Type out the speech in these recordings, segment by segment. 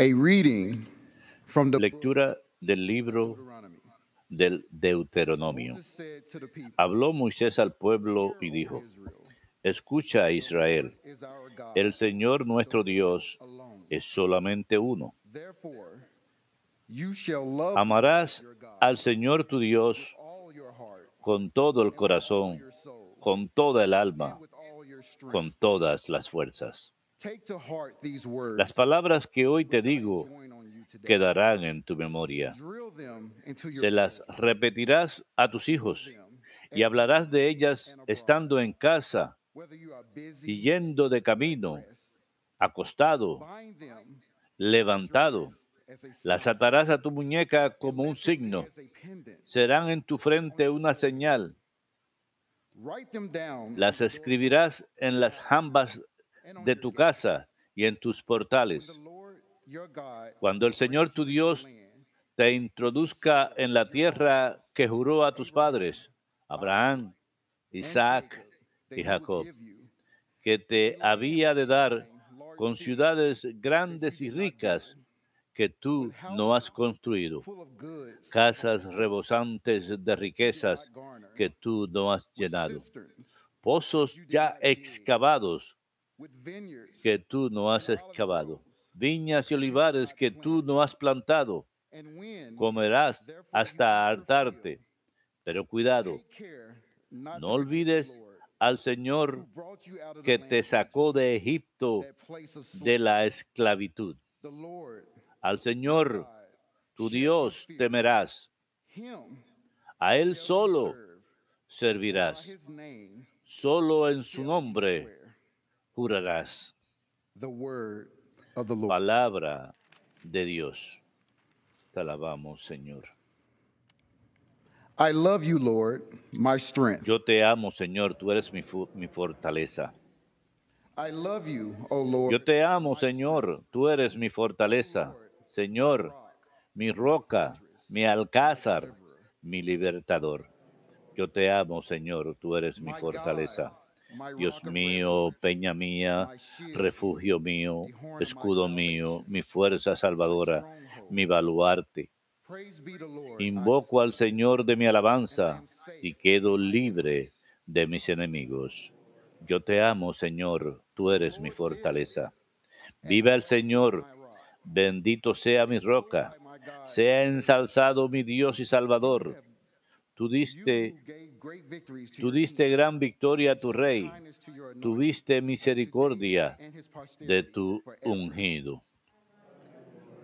A reading from the Lectura del libro del Deuteronomio. Habló Moisés al pueblo y "Hear, O dijo, escucha a Israel, el Señor nuestro Dios es solamente uno. Therefore, you shall love Amarás al Señor tu Dios all your heart, con todo el corazón, con toda el alma, with all your strength. con todas las fuerzas. Las palabras que hoy te digo quedarán en tu memoria. Se las repetirás a tus hijos y hablarás de ellas estando en casa y yendo de camino, acostado, levantado. Las atarás a tu muñeca como un signo. Serán en tu frente una señal. Las escribirás en las jambas de tu casa y en tus portales. Cuando el Señor tu Dios te introduzca en la tierra que juró a tus padres, Abraham, Isaac y Jacob, que te había de dar con ciudades grandes y ricas que tú no has construido, casas rebosantes de riquezas que tú no has llenado, pozos ya excavados que tú no has excavado, viñas y olivares que tú no has plantado, comerás hasta hartarte. Pero cuidado, no olvides al Señor que te sacó de Egipto de la esclavitud. Al Señor, tu Dios, temerás. A Él solo servirás. Solo en su nombre. Jurarás. Palabra de Dios. Te alabamos, Señor. I love you, Lord, my strength. Yo te amo, Señor. Tú eres mi, mi fortaleza. I love you, O Lord, Yo te amo, Señor. Tú eres mi fortaleza. Señor, mi roca, mi alcázar, mi libertador. Yo te amo, Señor. Tú eres mi fortaleza. Dios mío, peña mía, refugio mío, escudo mío, mi fuerza salvadora, mi baluarte. Invoco al Señor de mi alabanza y quedo libre de mis enemigos. Yo te amo, Señor, tú eres mi fortaleza. Viva el Señor, bendito sea mi roca, sea ensalzado mi Dios y Salvador. Tú diste, tú diste gran victoria a tu rey, tuviste misericordia de tu ungido.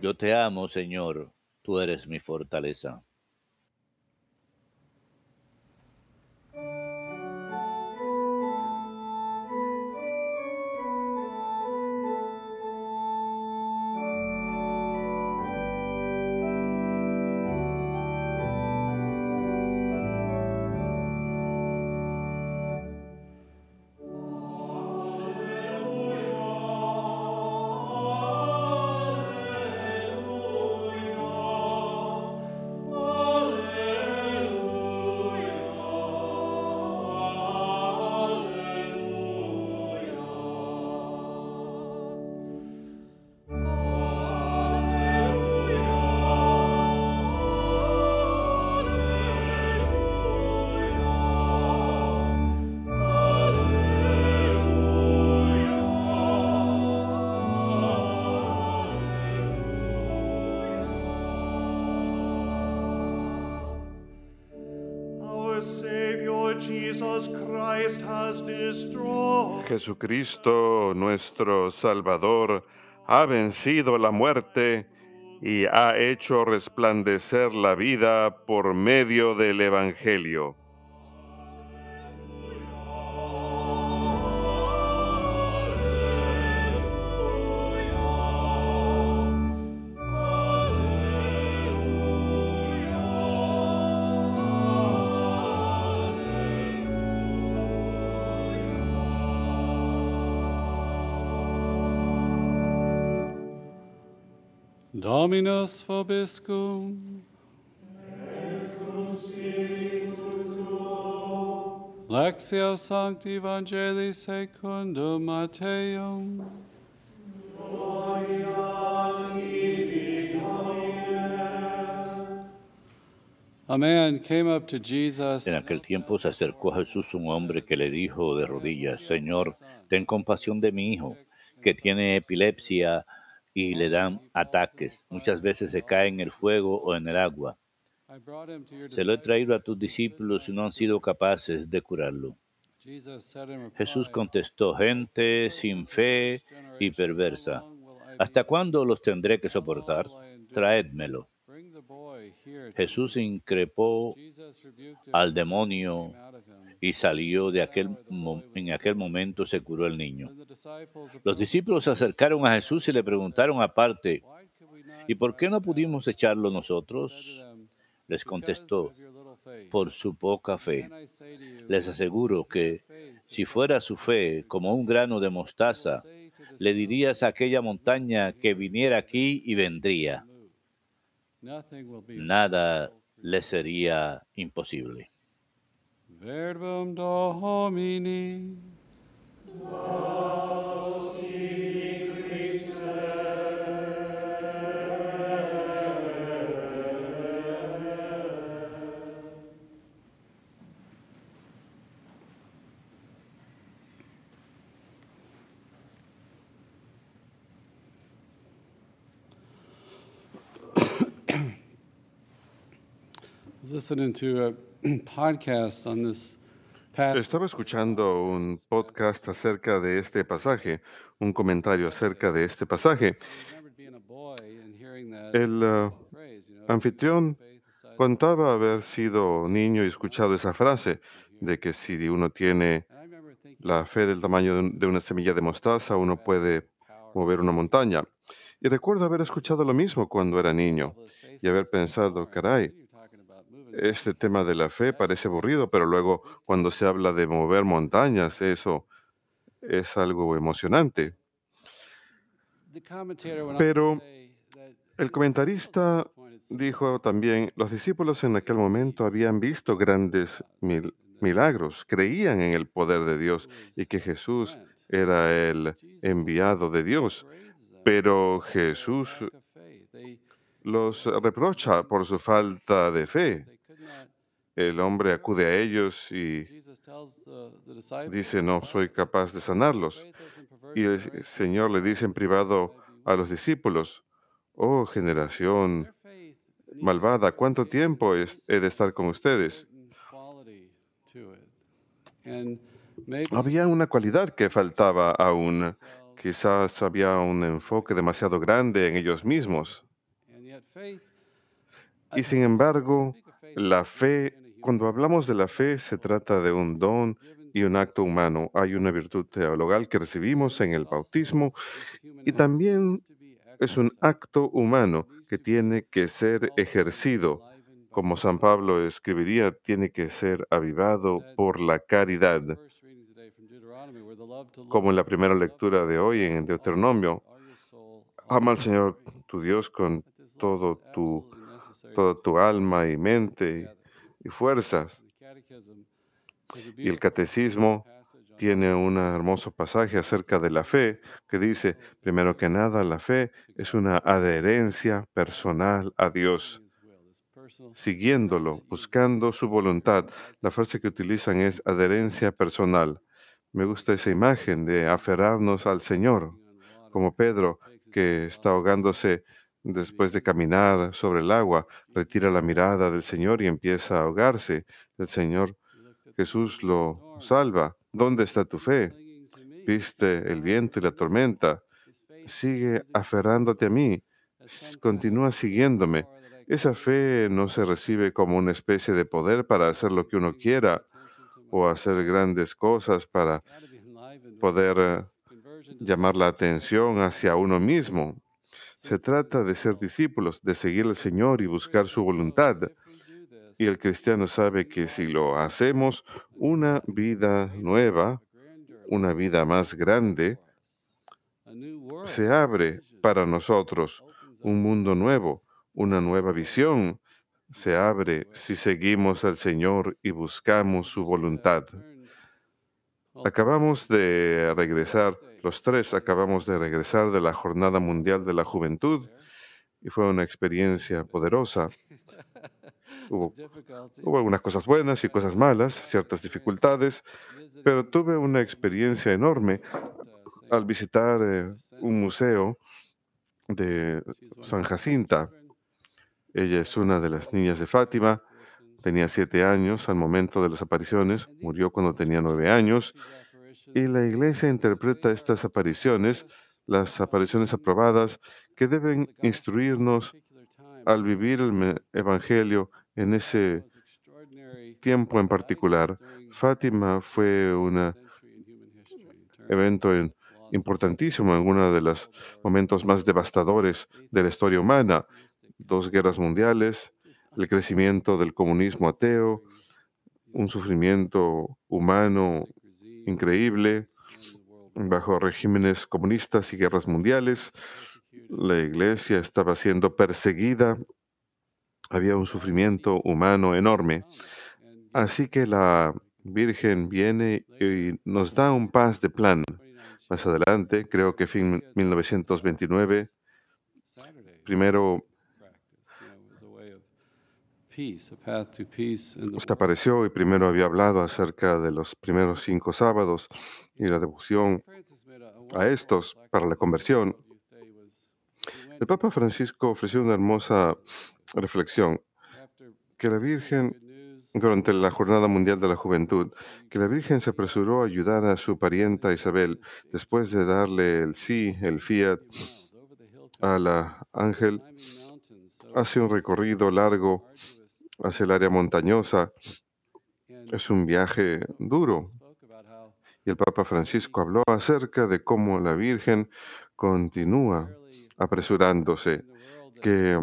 Yo te amo, Señor, tú eres mi fortaleza. Jesucristo, nuestro Salvador, ha vencido la muerte y ha hecho resplandecer la vida por medio del Evangelio. Dominus vobiscum. Lectio Sancti Evangelii secundum Mateum. En aquel tiempo se acercó a Jesús un hombre que le dijo de rodillas, Señor, ten compasión de mi hijo, que tiene epilepsia y le dan ataques. Muchas veces se cae en el fuego o en el agua. Se lo he traído a tus discípulos y no han sido capaces de curarlo. Jesús contestó, gente sin fe y perversa, "How long will I ¿hasta cuándo los tendré que soportar? Traédmelo. Bring the boy here to Jesús increpó me." Jesus rebuked him al demonio y salió de aquel en aquel momento se curó el niño. Los discípulos se acercaron a Jesús y le preguntaron aparte, ¿y por qué no him out?" pudimos echarlo nosotros? Les "Because contestó, por su poca fe. Les aseguro que si fuera su fe como un grano de mostaza, le dirías a aquella montaña que viniera aquí y vendría. Nada le sería imposible. Verbum Domini. Listening to a podcast on this. Estaba escuchando un podcast acerca de este pasaje, un comentario acerca de este pasaje. El uh, anfitrión contaba haber sido niño y escuchado esa frase de que si uno tiene la fe del tamaño de una semilla de mostaza, uno puede mover una montaña. Y recuerdo haber escuchado lo mismo cuando era niño y haber pensado, caray, este tema de la fe parece aburrido, pero luego cuando se habla de mover montañas, eso es algo emocionante. Pero El comentarista dijo también, los discípulos en aquel momento habían visto grandes mil- milagros, creían en el poder de Dios y que Jesús era el enviado de Dios, pero Jesús los reprocha por su falta de fe. El hombre acude a ellos y dice, no soy capaz de sanarlos. Y el Señor le dice en privado a los discípulos, oh generación malvada, ¿cuánto tiempo he de estar con ustedes? Había una cualidad que faltaba aún. Quizás había un enfoque demasiado grande en ellos mismos. Y sin embargo, la fe, cuando hablamos de la fe, se trata de un don y un acto humano. Hay una virtud teologal que recibimos en el bautismo y también es un acto humano que tiene que ser ejercido. Como San Pablo escribiría, tiene que ser avivado por la caridad. Como en la primera lectura de hoy en Deuteronomio, ama al Señor tu Dios con todo tu, toda tu alma y mente y fuerzas. Y el catecismo tiene un hermoso pasaje acerca de la fe que dice, primero que nada, la fe es una adherencia personal a Dios, siguiéndolo, buscando su voluntad. La frase que utilizan es adherencia personal. Me gusta esa imagen de aferrarnos al Señor, como Pedro, que está ahogándose después de caminar sobre el agua, retira la mirada del Señor y empieza a ahogarse. El Señor Jesús lo salva. ¿Dónde está tu fe? Viste el viento y la tormenta. Sigue aferrándote a mí. Continúa siguiéndome. Esa fe no se recibe como una especie de poder para hacer lo que uno quiera o hacer grandes cosas para poder eh, llamar la atención hacia uno mismo. Se trata de ser discípulos, de seguir al Señor y buscar su voluntad. Y el cristiano sabe que si lo hacemos, una vida nueva, una vida más grande, se abre para nosotros. Un mundo nuevo, una nueva visión se abre si seguimos al Señor y buscamos su voluntad. Acabamos de regresar, los tres acabamos de regresar de la Jornada Mundial de la Juventud y fue una experiencia poderosa. Hubo, algunas cosas buenas y cosas malas, ciertas dificultades, pero tuve una experiencia enorme al visitar eh, un museo de San Jacinta. Ella es una de las niñas de Fátima, tenía siete años al momento de las apariciones, murió cuando tenía nueve años, y la iglesia interpreta estas apariciones, las apariciones aprobadas, que deben instruirnos al vivir el Evangelio en ese tiempo en particular. Fátima fue un evento en- importantísimo en uno de los momentos más devastadores de la historia humana. Dos guerras mundiales, el crecimiento del comunismo ateo, un sufrimiento humano increíble bajo regímenes comunistas y guerras mundiales. La iglesia estaba siendo perseguida, había un sufrimiento humano enorme. Así que la Virgen viene y nos da un paz de plan. Más adelante, creo que fin 1929, primero se apareció y primero había hablado acerca de los primeros cinco sábados y la devoción a estos para la conversión. El Papa Francisco ofreció una hermosa reflexión, que la Virgen, durante la Jornada Mundial de la Juventud, que la Virgen se apresuró a ayudar a su parienta Isabel después de darle el sí, el fiat a la ángel, hace un recorrido largo hacia el área montañosa. Es un viaje duro. Y el Papa Francisco habló acerca de cómo la Virgen continúa apresurándose, que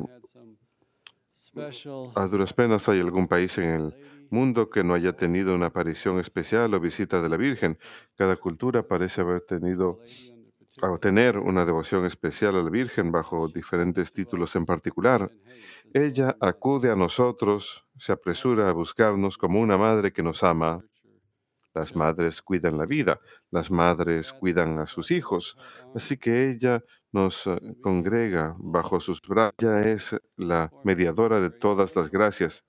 a duras penas hay algún país en el mundo que no haya tenido una aparición especial o visita de la Virgen. Cada cultura parece haber tenido o tener una devoción especial a la Virgen bajo diferentes títulos en particular. Ella acude a nosotros, se apresura a buscarnos como una madre que nos ama. Las madres cuidan la vida, las madres cuidan a sus hijos, así que ella nos eh, congrega bajo sus brazos. Ella es la mediadora de todas las gracias.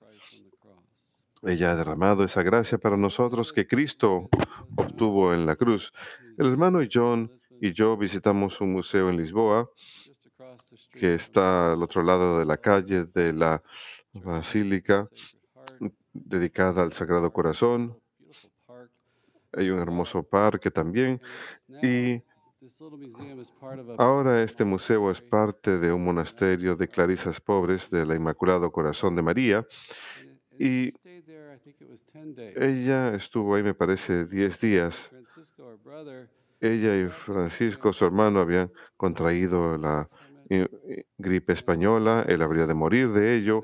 Ella ha derramado esa gracia para nosotros que Cristo obtuvo en la cruz. El hermano John y yo visitamos un museo en Lisboa que está al otro lado de la calle de la basílica dedicada al Sagrado Corazón. Hay un hermoso parque también. Y ahora este museo es parte de un monasterio de clarisas pobres de la Inmaculado Corazón de María. Y ella estuvo ahí, me parece, 10 días. Ella y Francisco, su hermano, habían contraído la eh, eh, gripe española. Él habría de morir de ello.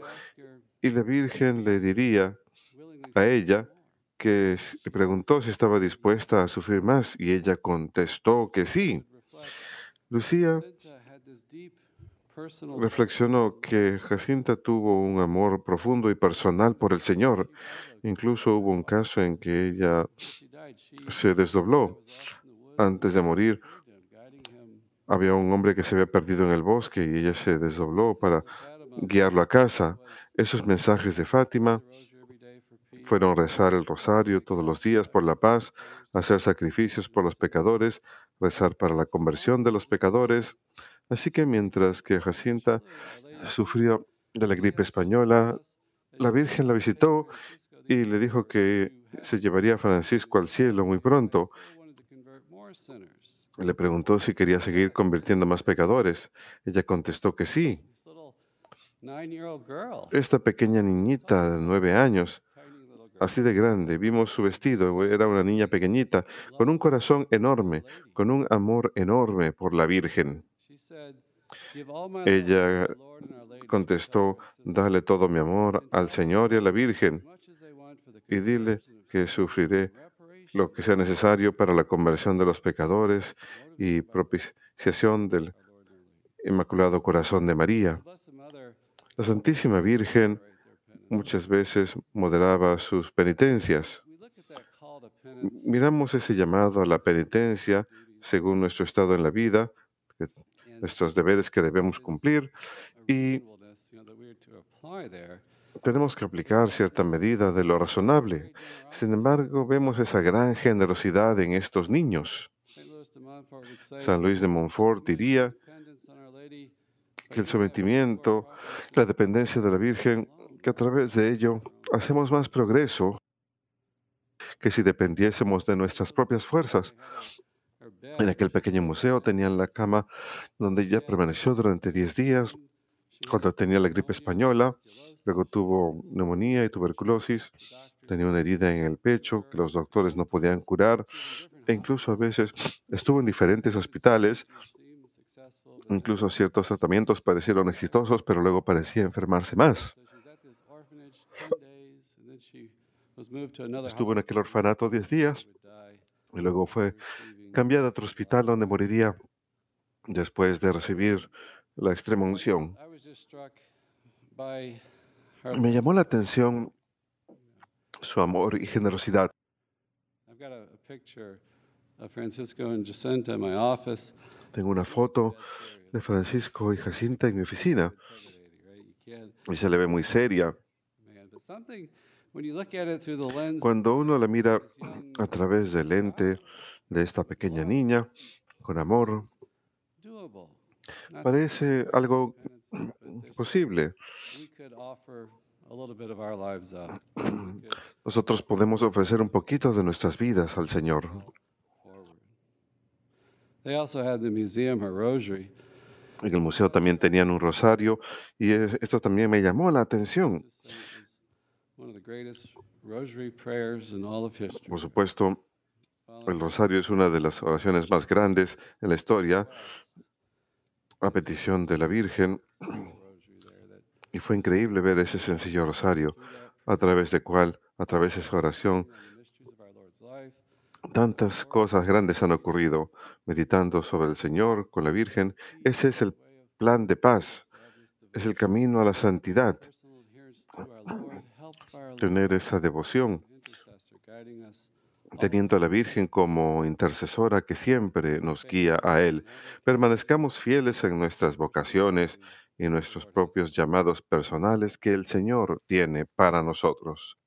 Y la Virgen le diría a ella que le preguntó si estaba dispuesta a sufrir más y ella contestó que sí. Lucía reflexionó que Jacinta tuvo un amor profundo y personal por el Señor. Incluso hubo un caso en que ella se desdobló. Antes de morir, había un hombre que se había perdido en el bosque y ella se desdobló para guiarlo a casa. Esos mensajes de Fátima fueron rezar el rosario todos los días por la paz, hacer sacrificios por los pecadores, rezar para la conversión de los pecadores. Así que mientras que Jacinta sufrió de la gripe española, la Virgen la visitó y le dijo que se llevaría a Francisco al cielo muy pronto. Le preguntó si quería seguir convirtiendo más pecadores. Ella contestó que sí. Esta pequeña niñita de nueve años, así de grande, vimos su vestido, era una niña pequeñita, con un corazón enorme, con un amor enorme por la Virgen. Ella contestó, dale todo mi amor al Señor y a la Virgen y dile que sufriré lo que sea necesario para la conversión de los pecadores y propiciación del Inmaculado Corazón de María. La Santísima Virgen muchas veces moderaba sus penitencias. Miramos ese llamado a la penitencia según nuestro estado en la vida, nuestros deberes que debemos cumplir y tenemos que aplicar cierta medida de lo razonable. Sin embargo, vemos esa gran generosidad en estos niños. San Luis de Montfort diría que el sometimiento, la dependencia de la Virgen, que a través de ello hacemos más progreso que si dependiésemos de nuestras propias fuerzas. En aquel pequeño museo tenían la cama donde ella permaneció durante 10 días cuando tenía la gripe española, luego tuvo neumonía y tuberculosis, tenía una herida en el pecho que los doctores no podían curar e incluso a veces estuvo en diferentes hospitales, incluso ciertos tratamientos parecieron exitosos, pero luego parecía enfermarse más. so she was at this orphanage 10 days and then she was moved to another Estuvo en aquel orfanato 10 días y luego fue cambiada a otro hospital donde moriría después de recibir la extrema unción. Me llamó la atención su amor y generosidad. I've got a, a picture of Francisco and Jacinta in my office. Tengo una foto de Francisco y Jacinta en mi oficina y se le ve muy seria. Cuando uno la mira a través del lente de esta pequeña niña, con amor, parece algo posible. Nosotros podemos ofrecer un poquito de nuestras vidas al Señor. forward. They also had in the museum her rosary. En el museo también tenían un rosario y es- esto también me llamó la atención. Por supuesto, el rosario es una de las oraciones más grandes en la historia a petición de la Virgen y fue increíble ver ese sencillo rosario a través de cual, a través de esa oración, tantas cosas grandes han ocurrido. Meditando sobre el Señor con la Virgen, ese es el plan de paz, es el camino a la santidad, tener esa devoción, teniendo a la Virgen como intercesora que siempre nos guía a Él. Permanezcamos fieles en nuestras vocaciones y nuestros propios llamados personales que el Señor tiene para nosotros.